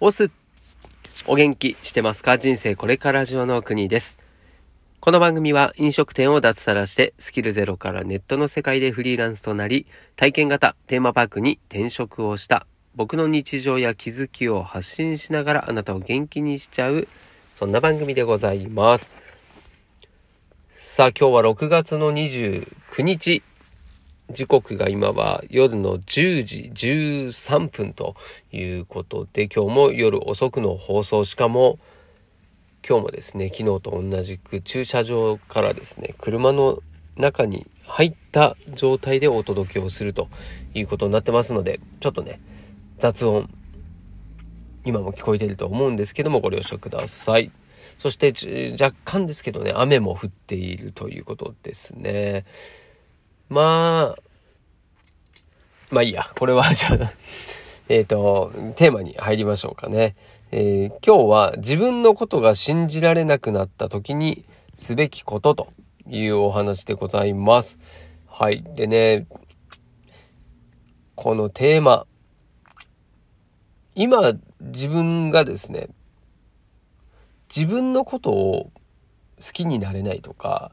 オス、お元気してますか？人生これから上の国です。この番組は飲食店を脱サラしてスキルゼロからネットの世界でフリーランスとなり体験型テーマパークに転職をした僕の日常や気づきを発信しながらあなたを元気にしちゃうそんな番組でございます。さあ今日は6月の29日時刻が今は夜の10時13分ということで、今日も夜遅くの放送、しかも今日もですね、昨日と同じく駐車場からですね、車の中に入った状態でお届けをするということになってますので、ちょっとね、雑音、今も聞こえてると思うんですけども、ご了承ください。そして若干ですけどね、雨も降っているということですね。まあ、まあいいや、これはじゃあえっと、テーマに入りましょうかね。えー、今日は自分のことが信じられなくなった時にすべきことというお話でございます。はい。でね、このテーマ、今自分がですね、自分のことを好きになれないとか、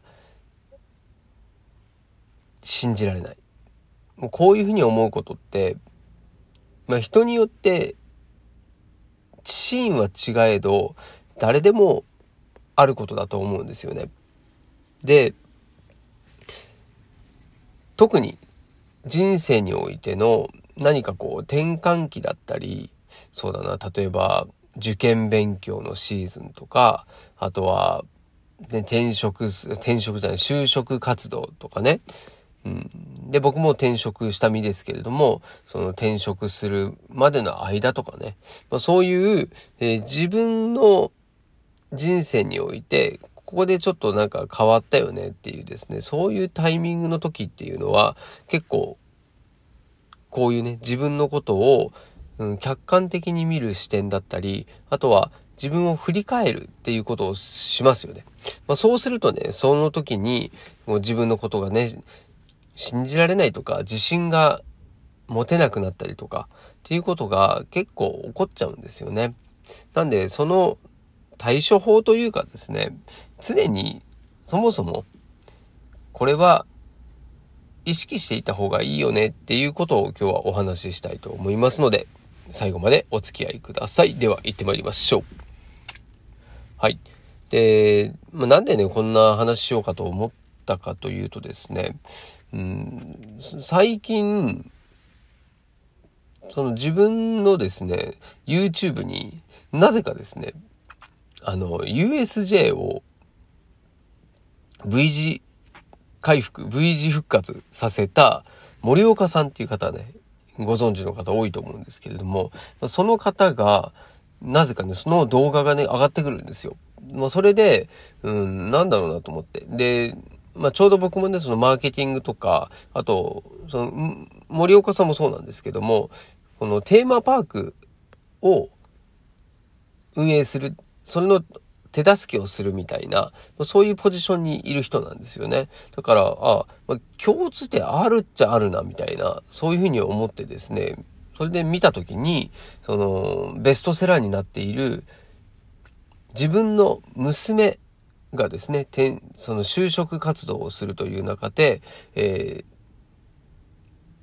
信じられない。もうこういうふうに思うことって、まあ人によってシーンは違えど、誰でもあることだと思うんですよね。で、特に人生においての何かこう転換期だったり、そうだな、例えば受験勉強のシーズンとか、あとは、ね、転職、転職じゃない、就職活動とかね、で、僕も転職した身ですけれども、その転職するまでの間とかね、まあ、そういう、えー、自分の人生において、ここでちょっとなんか変わったよねっていうですね、そういうタイミングの時っていうのは、結構、こういうね、自分のことを、うん、客観的に見る視点だったり、あとは自分を振り返るっていうことをしますよね。まあ、そうするとね、その時に、もう自分のことがね、信じられないとか、自信が持てなくなったりとか、っていうことが結構起こっちゃうんですよね。なんで、その対処法というかですね、常にそもそも、これは意識していた方がいいよねっていうことを今日はお話ししたいと思いますので、最後までお付き合いください。では行ってまいりましょう。はい。で、ま、なんでね、こんな話しようかと思ったかというとですね、うん、最近、その自分のですね、YouTube になぜかですね、あの、USJ を V 字回復、V 字復活させた森岡さんっていう方ね、ご存知の方多いと思うんですけれども、その方が、なぜかね、その動画がね、上がってくるんですよ。まあ、それで、うん、なんだろうなと思って。で、まあ、ちょうど僕もね、そのマーケティングとか、あと、その、森岡さんもそうなんですけども、このテーマパークを運営する、それの手助けをするみたいな、そういうポジションにいる人なんですよね。だから、あ、まあ、共通点あるっちゃあるな、みたいな、そういうふうに思ってですね、それで見たときに、その、ベストセラーになっている、自分の娘がですね、その就職活動をするという中で、え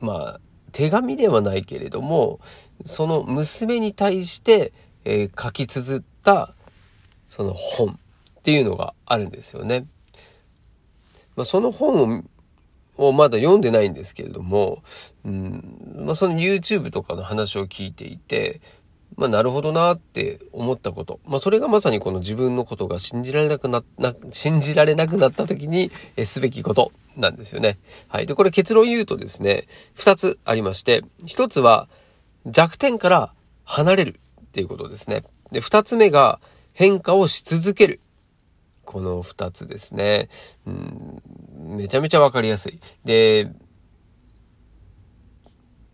ー、まあ、手紙ではないけれども、その娘に対して、えー、書き綴った、その本っていうのがあるんですよね。まあ、その本をまだ読んでないんですけれども、うんまあ、その YouTube とかの話を聞いていて、まあ、なるほどなって思ったこと。まあ、それがまさにこの自分のことが信じられなくな、な、信じられなくなった時に、えすべきことなんですよね。はい。で、これ結論言うとですね、二つありまして、一つは弱点から離れるっていうことですね。で、二つ目が変化をし続ける。この二つですね。うん、めちゃめちゃわかりやすい。で、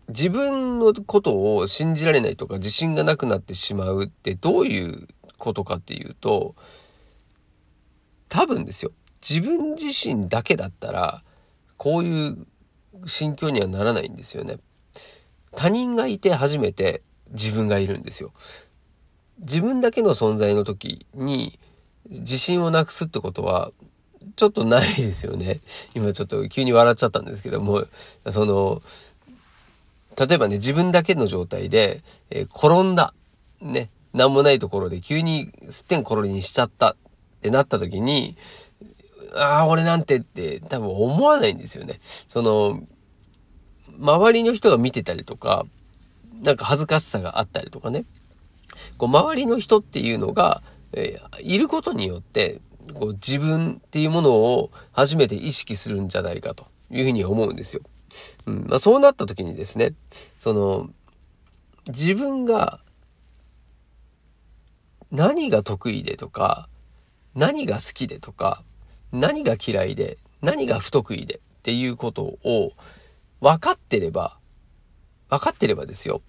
自分のことを信じられないとか自信がなくなってしまうってどういうことかっていうと、多分ですよ。自分自身だけだったら、こういう心境にはならないんですよね。他人がいて初めて自分がいるんですよ。自分だけの存在の時に自信をなくすってことは、ちょっとないですよね。今ちょっと急に笑っちゃったんですけども、その、例えばね、自分だけの状態で、えー、転んだ。ね。なんもないところで急にすってんころにしちゃったってなった時に、ああ、俺なんてって多分思わないんですよね。その、周りの人が見てたりとか、なんか恥ずかしさがあったりとかね。こう、周りの人っていうのが、えー、いることによって、こう、自分っていうものを初めて意識するんじゃないかというふうに思うんですよ。うん。まあ、そうなった時にですね、その、自分が何が得意でとか、何が好きでとか、何が嫌いで、何が不得意でっていうことを分かってれば、分かってればですよ。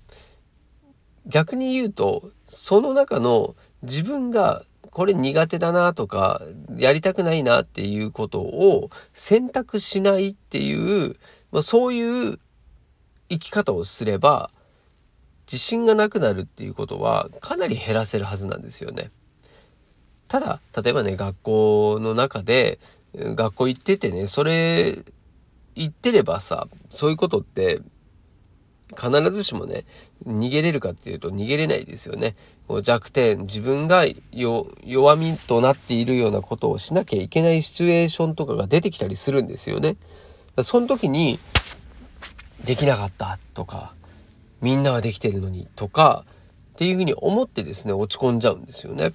逆に言うと、その中の自分がこれ苦手だなとか、やりたくないなっていうことを選択しないっていう、まあ、そういう生き方をすれば、自信がなくなるっていうことはかなり減らせるはずなんですよね。ただ、例えばね、学校の中で、学校行っててね、それ、行ってればさ、そういうことって、必ずしもね、逃げれるかっていうと逃げれないですよね。弱点、自分が弱みとなっているようなことをしなきゃいけないシチュエーションとかが出てきたりするんですよね。その時に、できなかったとか、みんなはできてるのにとか、っていうふうに思ってですね、落ち込んじゃうんですよね。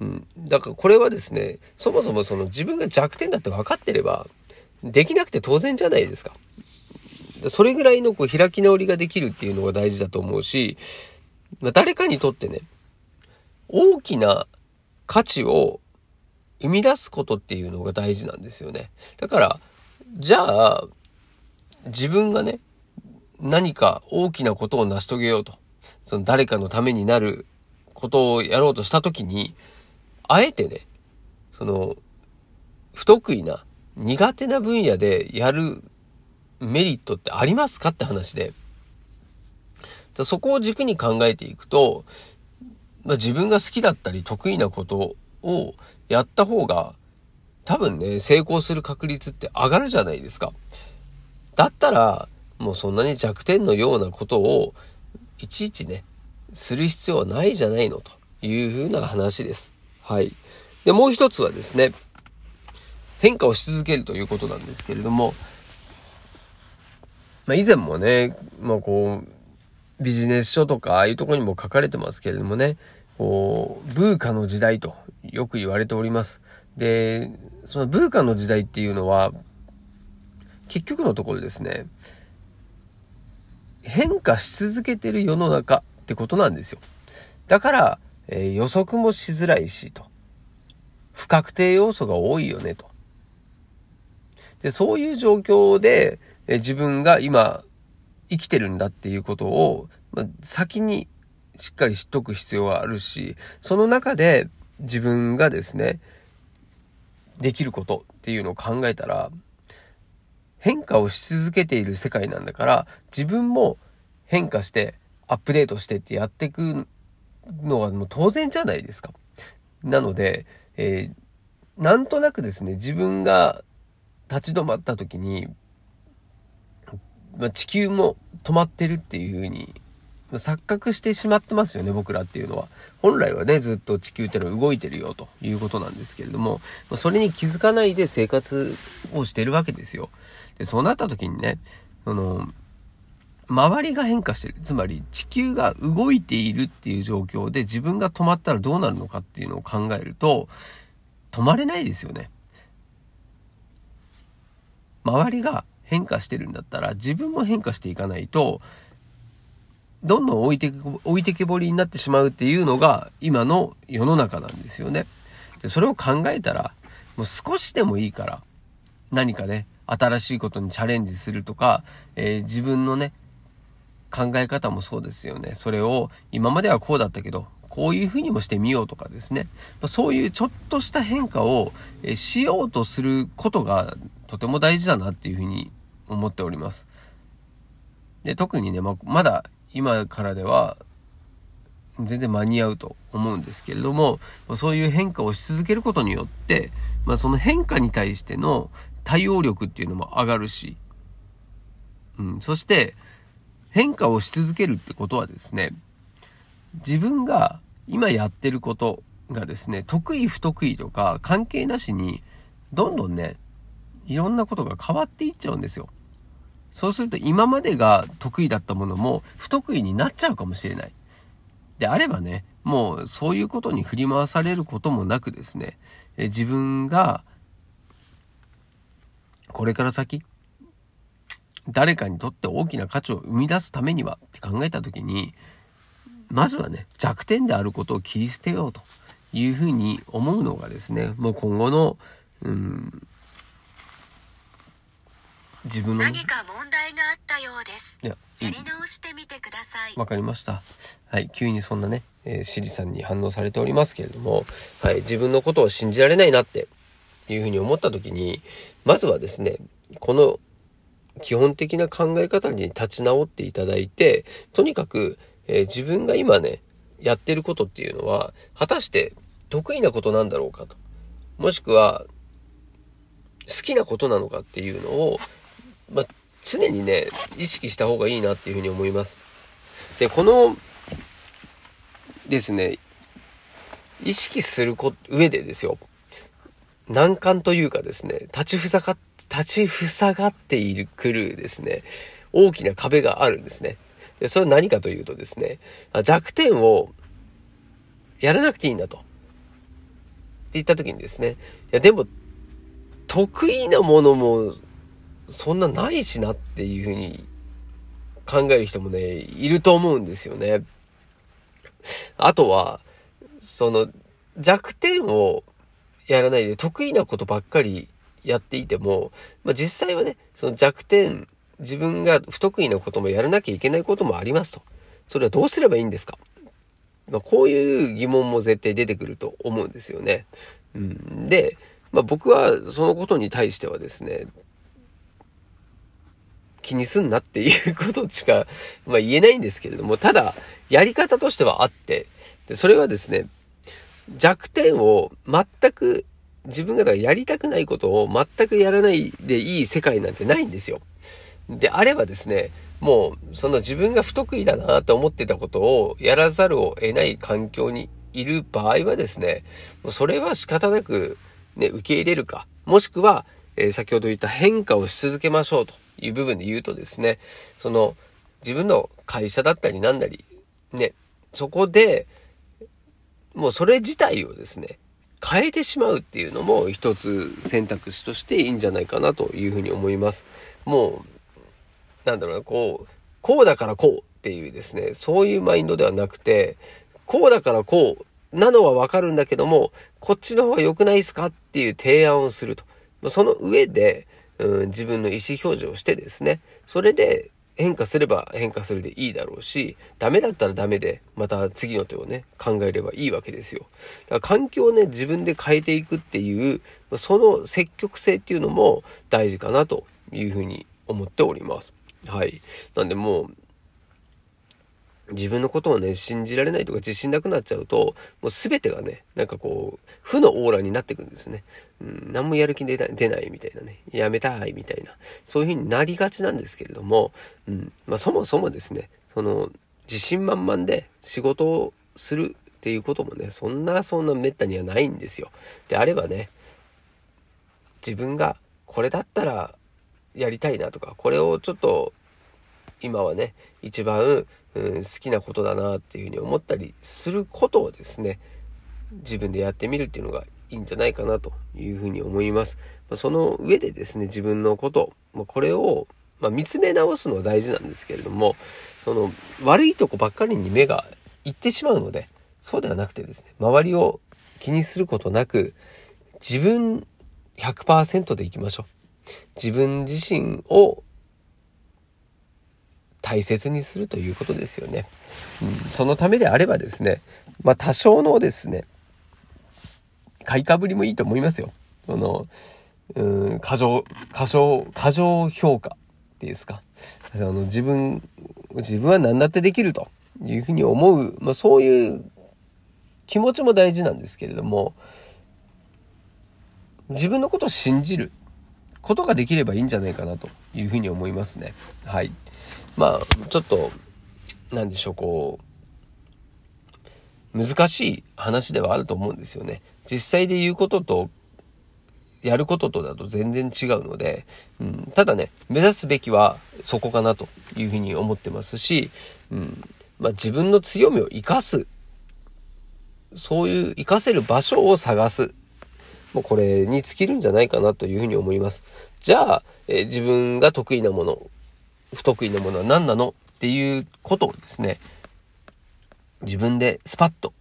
うん。だからこれはですね、そもそもその自分が弱点だって分かってれば、できなくて当然じゃないですか。それぐらいのこう開き直りができるっていうのが大事だと思うし、まあ、誰かにとってね、大きな価値を生み出すことっていうのが大事なんですよね。だから、じゃあ、自分がね、何か大きなことを成し遂げようと。その誰かのためになることをやろうとしたときに、あえてね、その、不得意な、苦手な分野でやるメリットってありますかって話で。そこを軸に考えていくと、まあ、自分が好きだったり得意なことをやった方が、多分ね、成功する確率って上がるじゃないですか。だったら、もうそんなに弱点のようなことを、いちいちね、する必要はないじゃないのというふうな話です。はい。で、もう一つはですね、変化をし続けるということなんですけれども、まあ以前もね、まあこう、ビジネス書とかああいうとこにも書かれてますけれどもね、こう、ブーカの時代とよく言われております。で、そのブーカの時代っていうのは、結局のところですね、変化し続けてる世の中ってことなんですよ。だから、えー、予測もしづらいしと。不確定要素が多いよねと。で、そういう状況で、えー、自分が今生きてるんだっていうことを、まあ、先にしっかり知っとく必要はあるし、その中で自分がですね、できることっていうのを考えたら、変化をし続けている世界なんだから、自分も変化して、アップデートしてってやっていくのはもう当然じゃないですか。なので、えー、なんとなくですね、自分が立ち止まった時に、まあ、地球も止まってるっていう風に、錯覚してしまってますよね、僕らっていうのは。本来はね、ずっと地球ってのは動いてるよということなんですけれども、それに気づかないで生活をしてるわけですよ。で、そうなった時にね、その、周りが変化してる。つまり地球が動いているっていう状況で自分が止まったらどうなるのかっていうのを考えると、止まれないですよね。周りが変化してるんだったら自分も変化していかないと、どんどん置いて、置いてけぼりになってしまうっていうのが今の世の中なんですよね。で、それを考えたら、もう少しでもいいから、何かね、新しいことにチャレンジするとか、えー、自分のね、考え方もそうですよね。それを今まではこうだったけど、こういうふうにもしてみようとかですね。そういうちょっとした変化をしようとすることがとても大事だなっていうふうに思っております。で、特にね、まだ今からでは、全然間に合うと思うんですけれども、そういう変化をし続けることによって、まあその変化に対しての対応力っていうのも上がるし、うん、そして変化をし続けるってことはですね、自分が今やってることがですね、得意不得意とか関係なしに、どんどんね、いろんなことが変わっていっちゃうんですよ。そうすると今までが得意だったものも不得意になっちゃうかもしれない。であればね、もうそういうことに振り回されることもなくですね、え自分がこれから先、誰かにとって大きな価値を生み出すためにはって考えた時に、まずはね、弱点であることを切り捨てようというふうに思うのがですね、もう今後の、うん、自分の。何か問題があったようです。いや、やり直してみてください。わかりました。はい、急にそんなね、えー、シリさんに反応されておりますけれども、はい、自分のことを信じられないなっていうふうに思った時に、まずはですね、この基本的な考え方に立ち直っていただいて、とにかく、えー、自分が今ね、やってることっていうのは、果たして得意なことなんだろうかと。もしくは、好きなことなのかっていうのを、まあ、常にね、意識した方がいいなっていうふうに思います。で、この、ですね、意識するこ上でですよ。難関というかですね、立ちふさが、立ちふさがっているくるですね、大きな壁があるんですね。で、それは何かというとですね、弱点をやらなくていいんだと。って言った時にですね、いやでも、得意なものもそんなないしなっていうふうに考える人もね、いると思うんですよね。あとは、その弱点をやらないで得意なことばっかりやっていても、まあ、実際はね、その弱点、自分が不得意なこともやらなきゃいけないこともありますと。それはどうすればいいんですか？まあ、こういう疑問も絶対出てくると思うんですよね。うん、で、まあ、僕はそのことに対してはですね、気にすんなっていうことしか、まあ、言えないんですけれども、ただ、やり方としてはあって、でそれはですね、弱点を全く自分がやりたくないことを全くやらないでいい世界なんてないんですよ。であればですね、もうその自分が不得意だなと思ってたことをやらざるを得ない環境にいる場合はですね、もうそれは仕方なくね、受け入れるか、もしくは、えー、先ほど言った変化をし続けましょうという部分で言うとですね、その自分の会社だったりなんだり、ね、そこで、もうそれ自体をですね、変えてしまうっていうのも一つ選択肢としていいんじゃないかなというふうに思います。もう、なんだろうな、こう、こうだからこうっていうですね、そういうマインドではなくて、こうだからこうなのはわかるんだけども、こっちの方が良くないですかっていう提案をすると。その上で、うん、自分の意思表示をしてですね、それで変化すれば変化するでいいだろうし、ダメだったらダメで、また次の手をね、考えればいいわけですよ。だから環境をね、自分で変えていくっていう、その積極性っていうのも大事かなというふうに思っております。はい。なんでもう、自分のことをね、信じられないとか自信なくなっちゃうと、もう全てがね、なんかこう、負のオーラになってくるんですね。うん、何もやる気出ない出ないみたいなね、やめたいみたいな、そういう風になりがちなんですけれども、うん、まあそもそもですね、その、自信満々で仕事をするっていうこともね、そんなそんな滅多にはないんですよ。であればね、自分がこれだったらやりたいなとか、これをちょっと今はね、一番うん、好きなことだなっていうふうに思ったりすることをですね、自分でやってみるっていうのがいいんじゃないかなというふうに思います。その上でですね、自分のこと、まこれを、ま見つめ直すのは大事なんですけれども、その悪いとこばっかりに目がいってしまうので、そうではなくてですね、周りを気にすることなく、自分100%でいきましょう。自分自身を大切にするということですよね。うん、そのためであればですね、まあ多少のですね、買いかぶりもいいと思いますよ。その、うん、過剰、過剰、過剰評価っていうんですか。あの、自分、自分は何だってできるというふうに思う、まあそういう気持ちも大事なんですけれども、自分のことを信じることができればいいんじゃないかなというふうに思いますね。はい。まあ、ちょっと、なんでしょう、こう、難しい話ではあると思うんですよね。実際で言うことと、やることとだと全然違うので、うん、ただね、目指すべきはそこかなというふうに思ってますし、うん、まあ、自分の強みを活かす。そういう活かせる場所を探す。もうこれに尽きるんじゃないかなというふうに思います。じゃあ、えー、自分が得意なもの、不得意なものは何なのっていうことをですね、自分でスパッと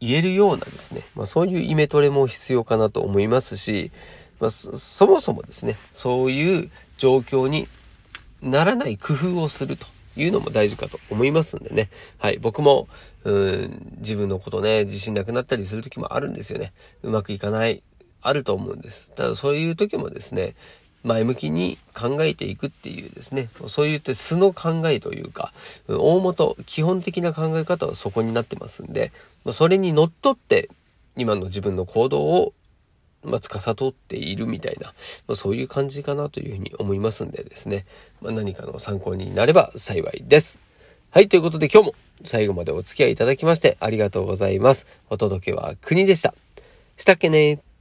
言えるようなですね、まあ、そういうイメトレも必要かなと思いますし、まあ、そもそもですね、そういう状況にならない工夫をするというのも大事かと思いますんでね。はい。僕も、うん、自分のことね、自信なくなったりする時もあるんですよね。うまくいかない、あると思うんです。ただそういう時もですね、前向きに考えていくっていうですね、そういった素の考えというか、大元、基本的な考え方はそこになってますんで、それにのっとって、今の自分の行動を、まあ、司っているみたいな、まあ、そういう感じかなというふうに思いますんでですね、まあ、何かの参考になれば幸いです。はい、ということで今日も最後までお付き合いいただきましてありがとうございます。お届けは国でした。したっけね